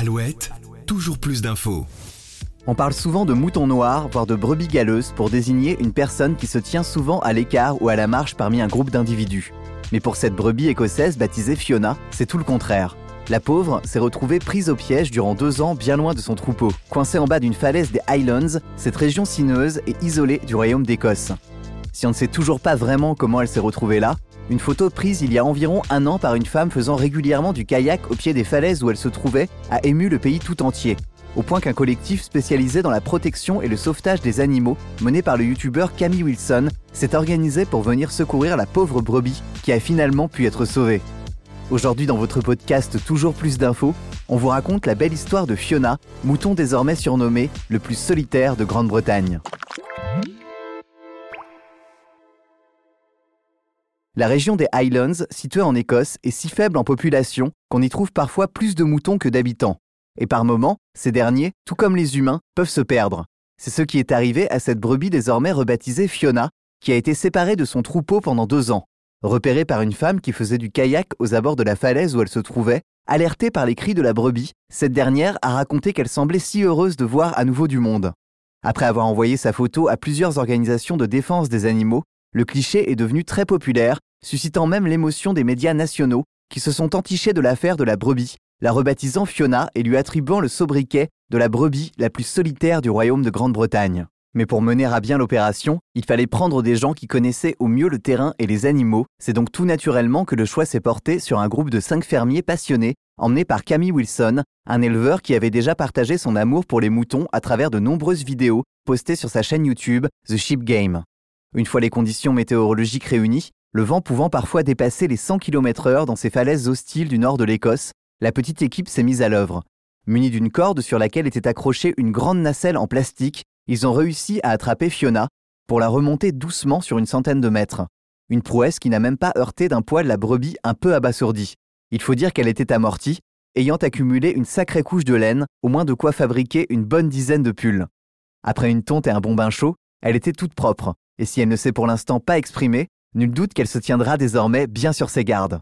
Alouette, toujours plus d'infos. On parle souvent de mouton noir, voire de brebis galeuse, pour désigner une personne qui se tient souvent à l'écart ou à la marche parmi un groupe d'individus. Mais pour cette brebis écossaise baptisée Fiona, c'est tout le contraire. La pauvre s'est retrouvée prise au piège durant deux ans bien loin de son troupeau. Coincée en bas d'une falaise des Highlands, cette région sinueuse est isolée du royaume d'Écosse. Si on ne sait toujours pas vraiment comment elle s'est retrouvée là, une photo prise il y a environ un an par une femme faisant régulièrement du kayak au pied des falaises où elle se trouvait a ému le pays tout entier, au point qu'un collectif spécialisé dans la protection et le sauvetage des animaux, mené par le youtubeur Camille Wilson, s'est organisé pour venir secourir la pauvre brebis qui a finalement pu être sauvée. Aujourd'hui dans votre podcast Toujours plus d'infos, on vous raconte la belle histoire de Fiona, mouton désormais surnommé le plus solitaire de Grande-Bretagne. La région des Highlands, située en Écosse, est si faible en population qu'on y trouve parfois plus de moutons que d'habitants. Et par moments, ces derniers, tout comme les humains, peuvent se perdre. C'est ce qui est arrivé à cette brebis désormais rebaptisée Fiona, qui a été séparée de son troupeau pendant deux ans. Repérée par une femme qui faisait du kayak aux abords de la falaise où elle se trouvait, alertée par les cris de la brebis, cette dernière a raconté qu'elle semblait si heureuse de voir à nouveau du monde. Après avoir envoyé sa photo à plusieurs organisations de défense des animaux, le cliché est devenu très populaire suscitant même l'émotion des médias nationaux qui se sont entichés de l'affaire de la brebis, la rebaptisant Fiona et lui attribuant le sobriquet de la brebis la plus solitaire du royaume de Grande-Bretagne. Mais pour mener à bien l'opération, il fallait prendre des gens qui connaissaient au mieux le terrain et les animaux. C'est donc tout naturellement que le choix s'est porté sur un groupe de cinq fermiers passionnés, emmenés par Camille Wilson, un éleveur qui avait déjà partagé son amour pour les moutons à travers de nombreuses vidéos postées sur sa chaîne YouTube The Sheep Game. Une fois les conditions météorologiques réunies, le vent pouvant parfois dépasser les 100 km/h dans ces falaises hostiles du nord de l'Écosse, la petite équipe s'est mise à l'œuvre. Munie d'une corde sur laquelle était accrochée une grande nacelle en plastique, ils ont réussi à attraper Fiona pour la remonter doucement sur une centaine de mètres. Une prouesse qui n'a même pas heurté d'un poil la brebis un peu abasourdie. Il faut dire qu'elle était amortie, ayant accumulé une sacrée couche de laine, au moins de quoi fabriquer une bonne dizaine de pulls. Après une tonte et un bon bain chaud, elle était toute propre, et si elle ne s'est pour l'instant pas exprimée, Nul doute qu'elle se tiendra désormais bien sur ses gardes.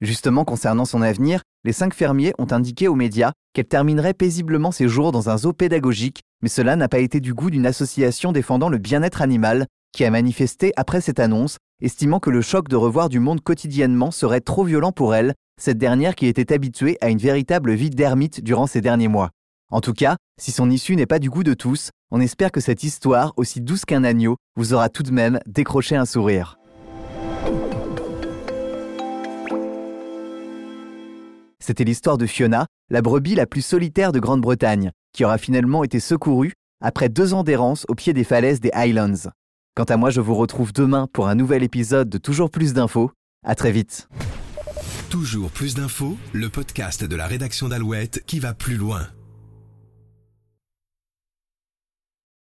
Justement, concernant son avenir, les cinq fermiers ont indiqué aux médias qu'elle terminerait paisiblement ses jours dans un zoo pédagogique, mais cela n'a pas été du goût d'une association défendant le bien-être animal qui a manifesté après cette annonce, estimant que le choc de revoir du monde quotidiennement serait trop violent pour elle, cette dernière qui était habituée à une véritable vie d'ermite durant ces derniers mois. En tout cas, si son issue n'est pas du goût de tous, on espère que cette histoire, aussi douce qu'un agneau, vous aura tout de même décroché un sourire. C'était l'histoire de Fiona, la brebis la plus solitaire de Grande-Bretagne, qui aura finalement été secourue après deux ans d'errance au pied des falaises des Highlands. Quant à moi, je vous retrouve demain pour un nouvel épisode de Toujours plus d'infos. À très vite. Toujours plus d'infos, le podcast de la rédaction d'Alouette qui va plus loin.